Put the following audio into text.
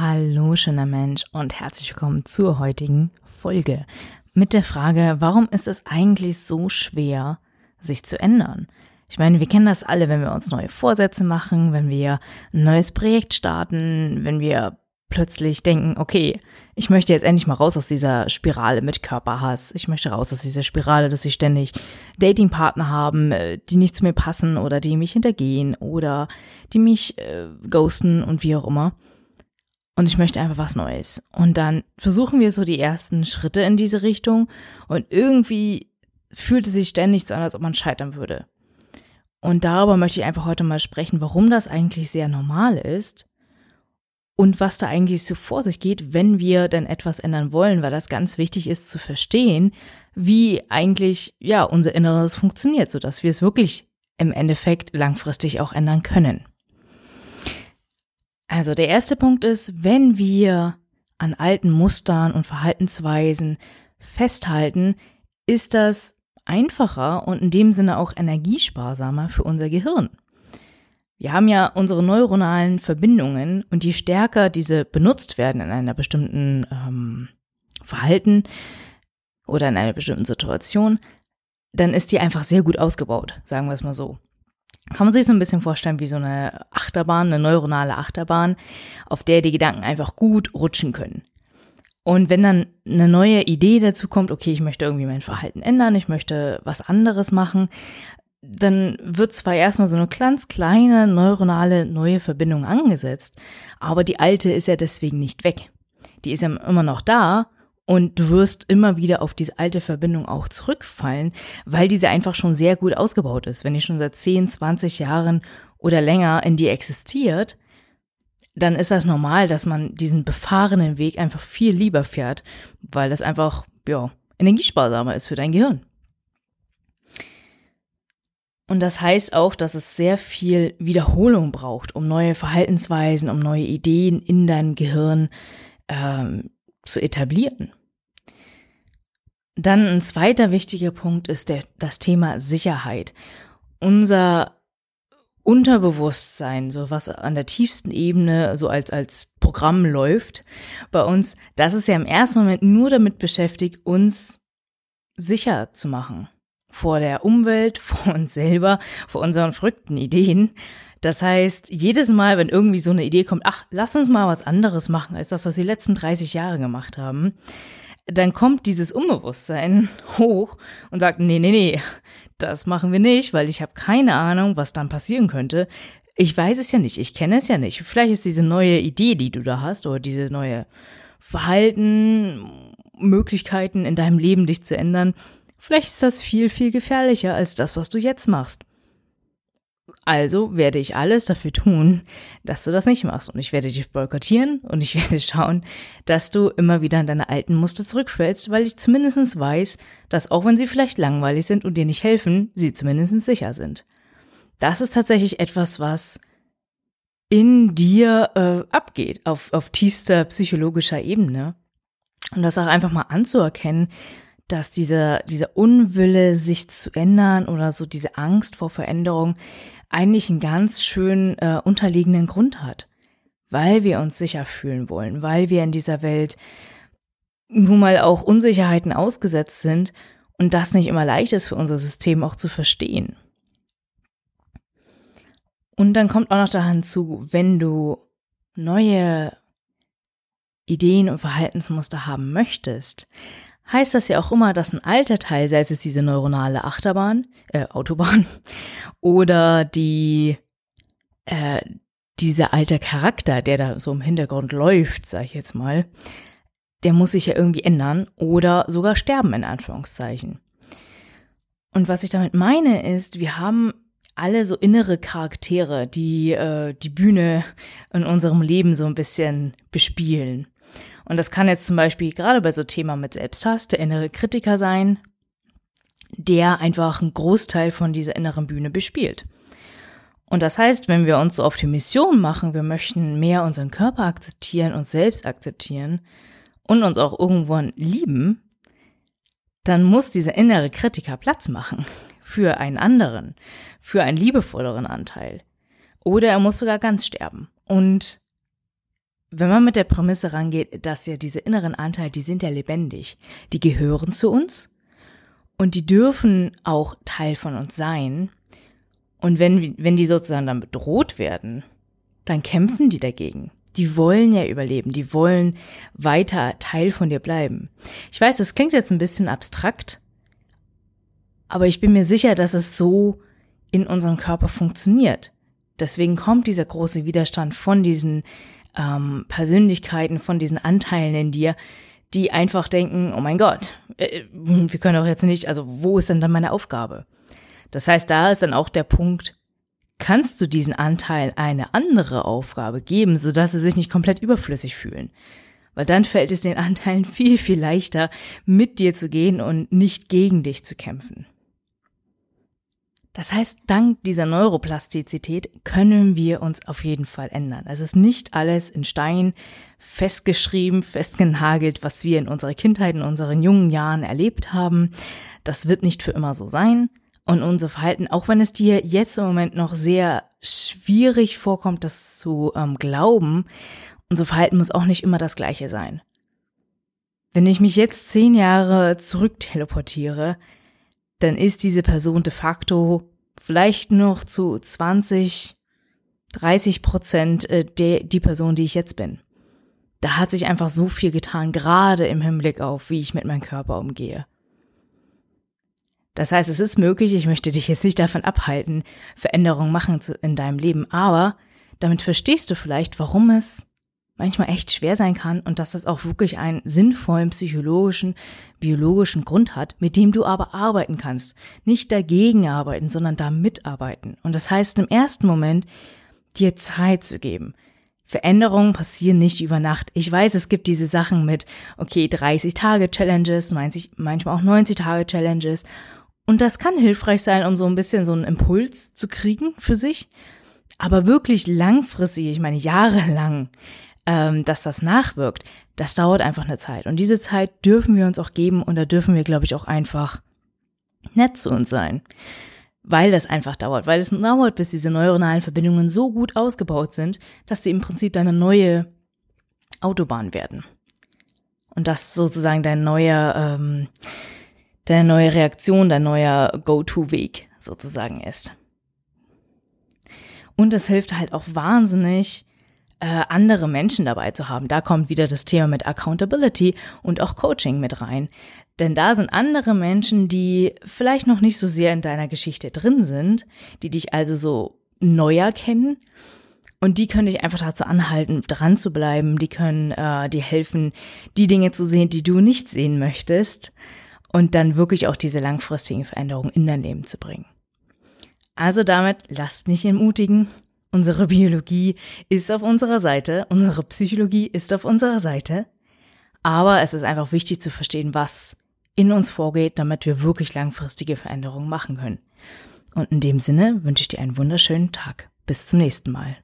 Hallo, schöner Mensch und herzlich willkommen zur heutigen Folge mit der Frage, warum ist es eigentlich so schwer, sich zu ändern? Ich meine, wir kennen das alle, wenn wir uns neue Vorsätze machen, wenn wir ein neues Projekt starten, wenn wir plötzlich denken, okay, ich möchte jetzt endlich mal raus aus dieser Spirale mit Körperhass. Ich möchte raus aus dieser Spirale, dass ich ständig Datingpartner haben, äh, die nicht zu mir passen oder die mich hintergehen oder die mich äh, ghosten und wie auch immer und ich möchte einfach was Neues. Und dann versuchen wir so die ersten Schritte in diese Richtung und irgendwie fühlt es sich ständig so an, als ob man scheitern würde. Und darüber möchte ich einfach heute mal sprechen, warum das eigentlich sehr normal ist und was da eigentlich so vor sich geht, wenn wir denn etwas ändern wollen, weil das ganz wichtig ist zu verstehen, wie eigentlich ja unser Inneres funktioniert, so dass wir es wirklich im Endeffekt langfristig auch ändern können. Also der erste Punkt ist, wenn wir an alten Mustern und Verhaltensweisen festhalten, ist das einfacher und in dem Sinne auch energiesparsamer für unser Gehirn. Wir haben ja unsere neuronalen Verbindungen und je stärker diese benutzt werden in einer bestimmten ähm, Verhalten oder in einer bestimmten Situation, dann ist die einfach sehr gut ausgebaut, sagen wir es mal so kann man sich so ein bisschen vorstellen wie so eine Achterbahn, eine neuronale Achterbahn, auf der die Gedanken einfach gut rutschen können. Und wenn dann eine neue Idee dazu kommt, okay, ich möchte irgendwie mein Verhalten ändern, ich möchte was anderes machen, dann wird zwar erstmal so eine ganz kleine neuronale neue Verbindung angesetzt, aber die alte ist ja deswegen nicht weg. Die ist ja immer noch da und du wirst immer wieder auf diese alte Verbindung auch zurückfallen, weil diese einfach schon sehr gut ausgebaut ist. Wenn die schon seit 10, 20 Jahren oder länger in dir existiert, dann ist das normal, dass man diesen befahrenen Weg einfach viel lieber fährt, weil das einfach, ja, energiesparsamer ist für dein Gehirn. Und das heißt auch, dass es sehr viel Wiederholung braucht, um neue Verhaltensweisen, um neue Ideen in deinem Gehirn ähm, zu etablieren. Dann ein zweiter wichtiger Punkt ist der, das Thema Sicherheit. Unser Unterbewusstsein, so was an der tiefsten Ebene so als, als Programm läuft bei uns, das ist ja im ersten Moment nur damit beschäftigt, uns sicher zu machen. Vor der Umwelt, vor uns selber, vor unseren verrückten Ideen. Das heißt, jedes Mal, wenn irgendwie so eine Idee kommt, ach, lass uns mal was anderes machen als das, was wir die letzten 30 Jahre gemacht haben, dann kommt dieses Unbewusstsein hoch und sagt, nee, nee, nee, das machen wir nicht, weil ich habe keine Ahnung, was dann passieren könnte. Ich weiß es ja nicht, ich kenne es ja nicht. Vielleicht ist diese neue Idee, die du da hast, oder diese neue Verhalten, Möglichkeiten in deinem Leben, dich zu ändern, vielleicht ist das viel, viel gefährlicher als das, was du jetzt machst. Also werde ich alles dafür tun, dass du das nicht machst. Und ich werde dich boykottieren und ich werde schauen, dass du immer wieder in deine alten Muster zurückfällst, weil ich zumindest weiß, dass auch wenn sie vielleicht langweilig sind und dir nicht helfen, sie zumindest sicher sind. Das ist tatsächlich etwas, was in dir äh, abgeht, auf, auf tiefster psychologischer Ebene. Und das auch einfach mal anzuerkennen, dass dieser, dieser Unwille, sich zu ändern oder so diese Angst vor Veränderung eigentlich einen ganz schön äh, unterliegenden Grund hat. Weil wir uns sicher fühlen wollen, weil wir in dieser Welt nun mal auch Unsicherheiten ausgesetzt sind und das nicht immer leicht ist für unser System auch zu verstehen. Und dann kommt auch noch da hinzu, wenn du neue Ideen und Verhaltensmuster haben möchtest, heißt das ja auch immer, dass ein alter Teil, sei es diese neuronale Achterbahn, äh, Autobahn, oder die, äh, dieser alte Charakter, der da so im Hintergrund läuft, sag ich jetzt mal, der muss sich ja irgendwie ändern oder sogar sterben, in Anführungszeichen. Und was ich damit meine ist, wir haben alle so innere Charaktere, die äh, die Bühne in unserem Leben so ein bisschen bespielen. Und das kann jetzt zum Beispiel gerade bei so Thema mit Selbsthass der innere Kritiker sein, der einfach einen Großteil von dieser inneren Bühne bespielt. Und das heißt, wenn wir uns so auf die Mission machen, wir möchten mehr unseren Körper akzeptieren, uns selbst akzeptieren und uns auch irgendwann lieben, dann muss dieser innere Kritiker Platz machen für einen anderen, für einen liebevolleren Anteil. Oder er muss sogar ganz sterben. Und wenn man mit der Prämisse rangeht, dass ja diese inneren Anteile, die sind ja lebendig, die gehören zu uns und die dürfen auch Teil von uns sein. Und wenn, wenn die sozusagen dann bedroht werden, dann kämpfen die dagegen. Die wollen ja überleben, die wollen weiter Teil von dir bleiben. Ich weiß, das klingt jetzt ein bisschen abstrakt, aber ich bin mir sicher, dass es so in unserem Körper funktioniert. Deswegen kommt dieser große Widerstand von diesen ähm, Persönlichkeiten, von diesen Anteilen in dir, die einfach denken, oh mein Gott, äh, wir können doch jetzt nicht, also wo ist denn dann meine Aufgabe? Das heißt, da ist dann auch der Punkt, kannst du diesen Anteil eine andere Aufgabe geben, sodass sie sich nicht komplett überflüssig fühlen? Weil dann fällt es den Anteilen viel, viel leichter, mit dir zu gehen und nicht gegen dich zu kämpfen. Das heißt, dank dieser Neuroplastizität können wir uns auf jeden Fall ändern. Es ist nicht alles in Stein festgeschrieben, festgenagelt, was wir in unserer Kindheit, in unseren jungen Jahren erlebt haben. Das wird nicht für immer so sein. Und unser Verhalten, auch wenn es dir jetzt im Moment noch sehr schwierig vorkommt, das zu ähm, glauben, unser Verhalten muss auch nicht immer das gleiche sein. Wenn ich mich jetzt zehn Jahre zurück teleportiere, dann ist diese Person de facto vielleicht noch zu 20, 30 Prozent äh, die Person, die ich jetzt bin. Da hat sich einfach so viel getan, gerade im Hinblick auf, wie ich mit meinem Körper umgehe. Das heißt, es ist möglich, ich möchte dich jetzt nicht davon abhalten, Veränderungen machen zu, in deinem Leben, aber damit verstehst du vielleicht, warum es manchmal echt schwer sein kann und dass das auch wirklich einen sinnvollen psychologischen, biologischen Grund hat, mit dem du aber arbeiten kannst. Nicht dagegen arbeiten, sondern da mitarbeiten. Und das heißt im ersten Moment, dir Zeit zu geben. Veränderungen passieren nicht über Nacht. Ich weiß, es gibt diese Sachen mit, okay, 30 Tage Challenges, manchmal auch 90 Tage Challenges. Und das kann hilfreich sein, um so ein bisschen so einen Impuls zu kriegen für sich. Aber wirklich langfristig, ich meine jahrelang, ähm, dass das nachwirkt, das dauert einfach eine Zeit. Und diese Zeit dürfen wir uns auch geben und da dürfen wir, glaube ich, auch einfach nett zu uns sein. Weil das einfach dauert, weil es dauert, bis diese neuronalen Verbindungen so gut ausgebaut sind, dass sie im Prinzip deine neue Autobahn werden. Und das sozusagen dein neuer, ähm, deine neue Reaktion, dein neuer Go-To-Weg sozusagen ist. Und es hilft halt auch wahnsinnig, äh, andere Menschen dabei zu haben. Da kommt wieder das Thema mit Accountability und auch Coaching mit rein. Denn da sind andere Menschen, die vielleicht noch nicht so sehr in deiner Geschichte drin sind, die dich also so neuer kennen. Und die können dich einfach dazu anhalten, dran zu bleiben. Die können äh, dir helfen, die Dinge zu sehen, die du nicht sehen möchtest. Und dann wirklich auch diese langfristigen Veränderungen in dein Leben zu bringen. Also damit lasst nicht entmutigen. Unsere Biologie ist auf unserer Seite, unsere Psychologie ist auf unserer Seite. Aber es ist einfach wichtig zu verstehen, was in uns vorgeht, damit wir wirklich langfristige Veränderungen machen können. Und in dem Sinne wünsche ich dir einen wunderschönen Tag. Bis zum nächsten Mal.